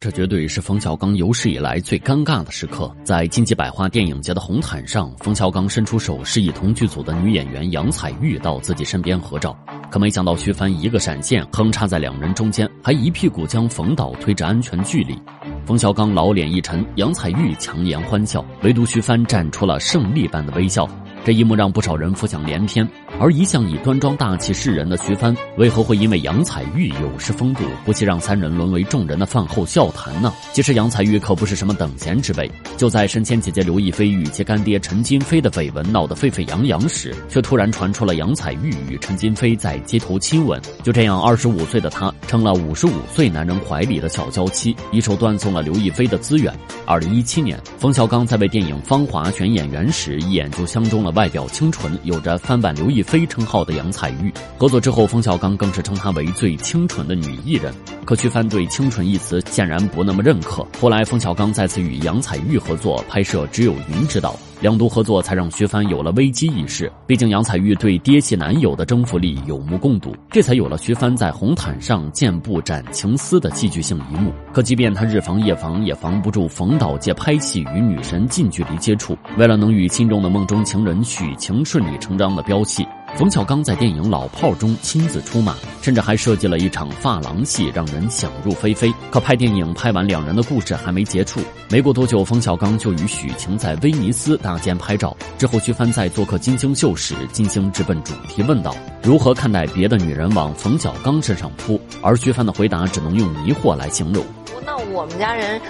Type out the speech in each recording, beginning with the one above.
这绝对是冯小刚有史以来最尴尬的时刻。在金鸡百花电影节的红毯上，冯小刚伸出手示意同剧组的女演员杨采钰到自己身边合照，可没想到徐帆一个闪现，横插在两人中间，还一屁股将冯导推至安全距离。冯小刚老脸一沉，杨采钰强颜欢笑，唯独徐帆绽出了胜利般的微笑。这一幕让不少人浮想联翩。而一向以端庄大气示人的徐帆，为何会因为杨采钰有失风度，不惜让三人沦为众人的饭后笑谈呢？其实杨采钰可不是什么等闲之辈。就在神仙姐姐刘亦菲与其干爹陈金飞的绯闻闹得沸沸扬扬时，却突然传出了杨采钰与陈金飞在街头亲吻。就这样，二十五岁的她成了五十五岁男人怀里的小娇妻，一手断送了刘亦菲的资源。二零一七年，冯小刚在为电影《芳华》选演员时，一眼就相中了外表清纯、有着翻版刘亦非称号的杨采钰。合作之后，冯小刚更是称她为最清纯的女艺人。可徐帆对“清纯”一词显然不那么认可。后来，冯小刚再次与杨采钰合作拍摄《只有云知道》。两度合作才让徐帆有了危机意识，毕竟杨采钰对爹系男友的征服力有目共睹，这才有了徐帆在红毯上健步斩情丝的戏剧性一幕。可即便他日防夜防，也防不住冯导借拍戏与女神近距离接触。为了能与心中的梦中情人许晴顺理成章的飙戏。冯小刚在电影《老炮儿》中亲自出马，甚至还设计了一场发廊戏，让人想入非非。可拍电影拍完，两人的故事还没结束。没过多久，冯小刚就与许晴在威尼斯搭肩拍照。之后，徐帆在做客金星秀时，金星直奔主题问道：“如何看待别的女人往冯小刚身上扑？”而徐帆的回答只能用迷惑来形容。那我们家人，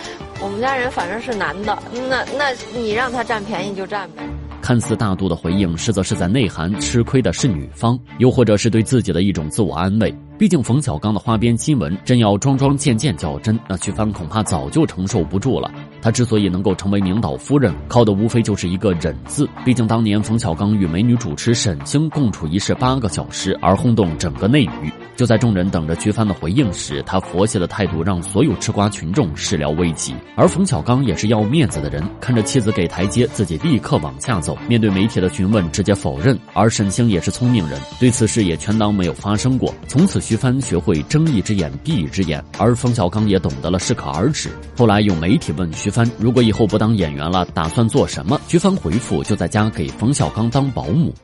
我们家人反正是男的，那那你让他占便宜就占呗。看似大度的回应，实则是在内涵吃亏的是女方，又或者是对自己的一种自我安慰。毕竟冯小刚的花边新闻，真要桩桩件件较真，那徐帆恐怕早就承受不住了。他之所以能够成为领导夫人，靠的无非就是一个忍字。毕竟当年冯小刚与美女主持沈星共处一室八个小时，而轰动整个内娱。就在众人等着徐帆的回应时，他佛系的态度让所有吃瓜群众始料未及。而冯小刚也是要面子的人，看着妻子给台阶，自己立刻往下走。面对媒体的询问，直接否认。而沈星也是聪明人，对此事也全当没有发生过。从此，徐帆学会睁一只眼闭一只眼，而冯小刚也懂得了适可而止。后来有媒体问徐。帆，如果以后不当演员了，打算做什么？徐帆回复：就在家给冯小刚当保姆。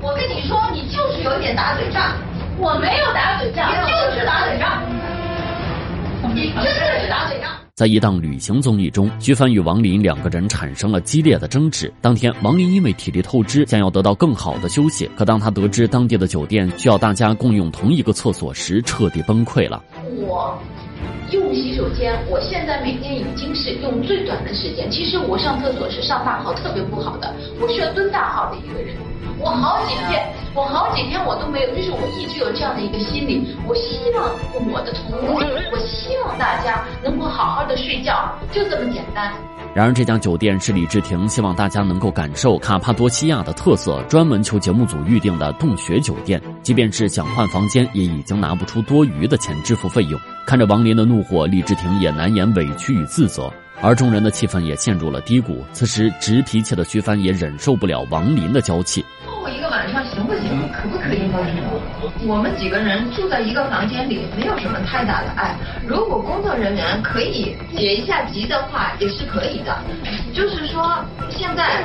我跟你说，你就是有点打嘴仗。我没有打嘴仗，就是打嘴仗。你真的是打嘴仗。在一档旅行综艺中，徐帆与王林两个人产生了激烈的争执。当天，王林因为体力透支，想要得到更好的休息。可当他得知当地的酒店需要大家共用同一个厕所时，彻底崩溃了。我。用洗手间，我现在每天已经是用最短的时间。其实我上厕所是上大号特别不好的，我需要蹲大号的一个人。我好几天，我好几天我都没有，就是我一直有这样的一个心理，我希望我的同事，我希望大家能够好好的睡觉，就这么简单。然而，这家酒店是李治廷希望大家能够感受卡帕多西亚的特色，专门求节目组预定的洞穴酒店。即便是想换房间，也已经拿不出多余的钱支付费用。看着王林的怒火，李治廷也难掩委屈与自责，而众人的气氛也陷入了低谷。此时，直脾气的徐帆也忍受不了王林的娇气。晚上行不行？可不可以？我们几个人住在一个房间里，没有什么太大的爱。如果工作人员可以解一下急的话，也是可以的。就是说，现在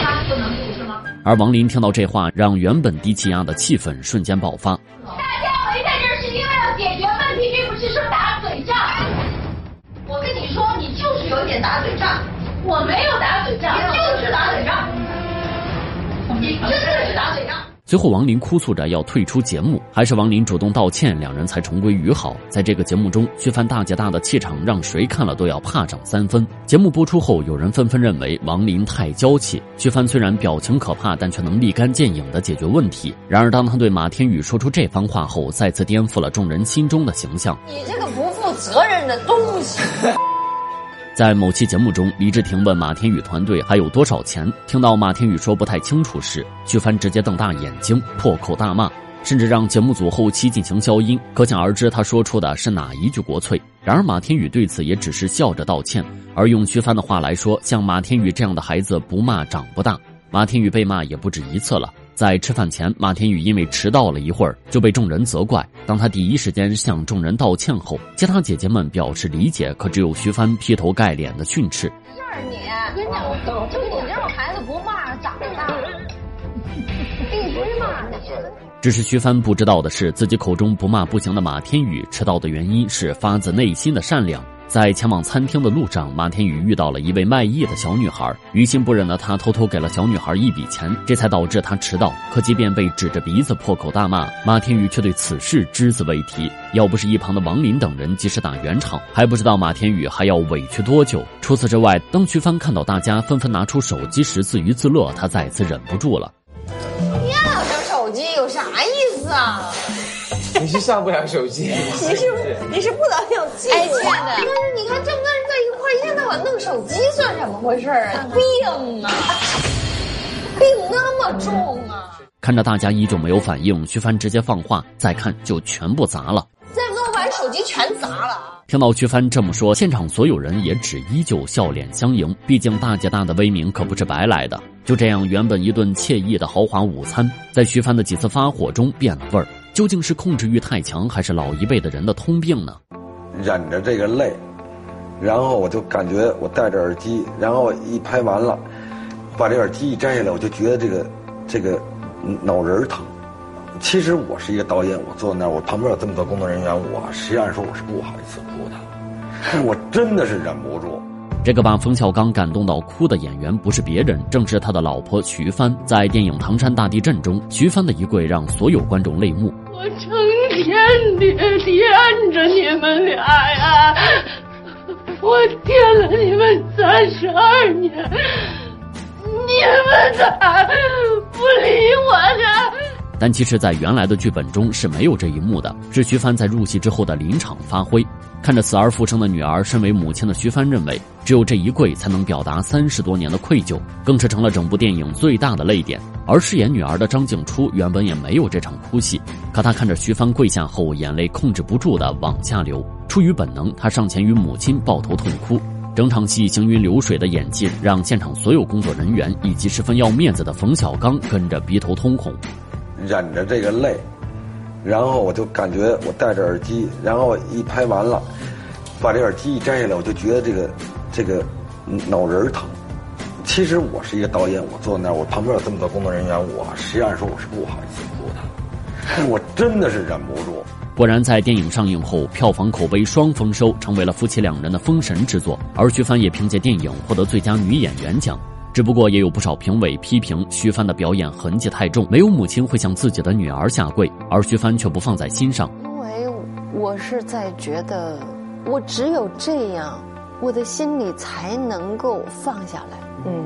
他不能住是吗？而王林听到这话，让原本低气压的气氛瞬间爆发。大家围在这儿是因为要解决问题，并不是说打嘴仗。我跟你说，你就是有点打嘴仗。我没有打嘴仗。随后，王林哭诉着要退出节目，还是王林主动道歉，两人才重归于好。在这个节目中，徐帆大姐大的气场让谁看了都要怕涨三分。节目播出后，有人纷纷认为王林太娇气。徐帆虽然表情可怕，但却能立竿见影的解决问题。然而，当他对马天宇说出这番话后，再次颠覆了众人心中的形象。你这个不负责任的东西！在某期节目中，李治廷问马天宇团队还有多少钱，听到马天宇说不太清楚时，徐帆直接瞪大眼睛，破口大骂，甚至让节目组后期进行消音，可想而知他说出的是哪一句国粹。然而马天宇对此也只是笑着道歉，而用徐帆的话来说，像马天宇这样的孩子不骂长不大。马天宇被骂也不止一次了。在吃饭前，马天宇因为迟到了一会儿就被众人责怪。当他第一时间向众人道歉后，其他姐姐们表示理解，可只有徐帆劈头盖脸的训斥：“是你，我跟你讲，就你这种孩子不骂长大，必须骂你。”只是徐帆不知道的是，自己口中不骂不行的马天宇，迟到的原因是发自内心的善良。在前往餐厅的路上，马天宇遇到了一位卖艺的小女孩，于心不忍的他偷偷给了小女孩一笔钱，这才导致他迟到。可即便被指着鼻子破口大骂，马天宇却对此事只字未提。要不是一旁的王林等人及时打圆场，还不知道马天宇还要委屈多久。除此之外，当徐帆看到大家纷纷拿出手机时自娱自乐，他再次忍不住了。你俩手机有啥意思啊？你是上不了手机，你是你是不能有技术。哎，亲爱的，但是你看这么多人在一块一天到晚弄手机，算怎么回事啊？病啊，病那么重啊！看着大家依旧没有反应，徐帆直接放话：再看就全部砸了。再不我把手机全砸了。听到徐帆这么说，现场所有人也只依旧笑脸相迎。毕竟大姐大的威名可不是白来的。就这样，原本一顿惬意的豪华午餐，在徐帆的几次发火中变了味儿。究竟是控制欲太强，还是老一辈的人的通病呢？忍着这个累，然后我就感觉我戴着耳机，然后一拍完了，把这耳机一摘下来，我就觉得这个这个脑仁疼。其实我是一个导演，我坐在那儿，我旁边有这么多工作人员，我实际上说我是不好意思哭的，但 我真的是忍不住。这个把冯小刚感动到哭的演员不是别人，正是他的老婆徐帆。在电影《唐山大地震》中，徐帆的一跪让所有观众泪目。我成天的惦着你们俩呀，我惦了你们三十二年，你们咋？但其实，在原来的剧本中是没有这一幕的，是徐帆在入戏之后的临场发挥。看着死而复生的女儿，身为母亲的徐帆认为，只有这一跪才能表达三十多年的愧疚，更是成了整部电影最大的泪点。而饰演女儿的张静初原本也没有这场哭戏，可她看着徐帆跪下后，眼泪控制不住的往下流。出于本能，她上前与母亲抱头痛哭。整场戏行云流水的演技，让现场所有工作人员以及十分要面子的冯小刚跟着鼻头通红。忍着这个泪，然后我就感觉我戴着耳机，然后一拍完了，把这耳机一摘下来，我就觉得这个这个脑仁疼。其实我是一个导演，我坐在那儿，我旁边有这么多工作人员，我实际上说我是不好意思哭的，我真的是忍不住。果然，在电影上映后，票房口碑双丰收，成为了夫妻两人的封神之作。而徐帆也凭借电影获得最佳女演员奖。只不过也有不少评委批评徐帆的表演痕迹太重，没有母亲会向自己的女儿下跪，而徐帆却不放在心上。因为我是在觉得，我只有这样，我的心里才能够放下来，嗯，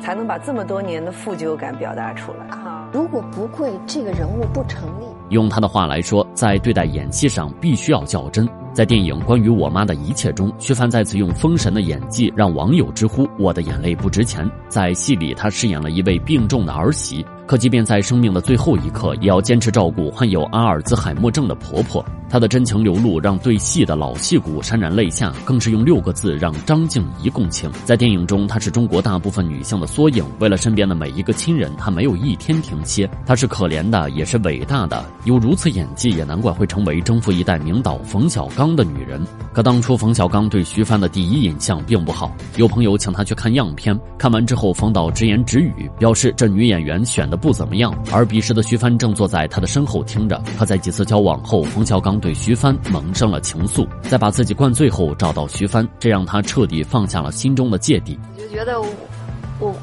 才能把这么多年的负疚感表达出来。啊，如果不跪，这个人物不成立。用他的话来说，在对待演戏上必须要较真。在电影《关于我妈的一切》中，薛凡再次用封神的演技让网友直呼“我的眼泪不值钱”。在戏里，他饰演了一位病重的儿媳。可即便在生命的最后一刻，也要坚持照顾患有阿尔兹海默症的婆婆。她的真情流露让对戏的老戏骨潸然泪下，更是用六个字让张静怡共情。在电影中，她是中国大部分女性的缩影。为了身边的每一个亲人，她没有一天停歇。她是可怜的，也是伟大的。有如此演技，也难怪会成为征服一代名导冯小刚的女人。可当初冯小刚对徐帆的第一印象并不好，有朋友请他去看样片，看完之后，冯导直言直语表示这女演员选的。不怎么样，而彼时的徐帆正坐在他的身后听着。他在几次交往后，冯小刚对徐帆萌生了情愫，在把自己灌醉后找到徐帆，这让他彻底放下了心中的芥蒂。就觉得我，我，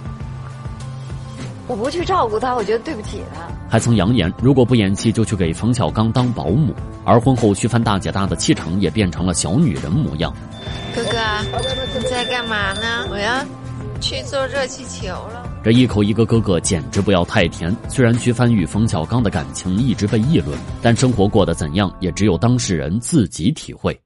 我不去照顾他，我觉得对不起他。还曾扬言，如果不演戏，就去给冯小刚当保姆。而婚后，徐帆大姐大的气场也变成了小女人模样。哥哥，你在干嘛呢？我要去做热气球了。这一口一个哥哥，简直不要太甜。虽然徐帆与冯小刚的感情一直被议论，但生活过得怎样，也只有当事人自己体会。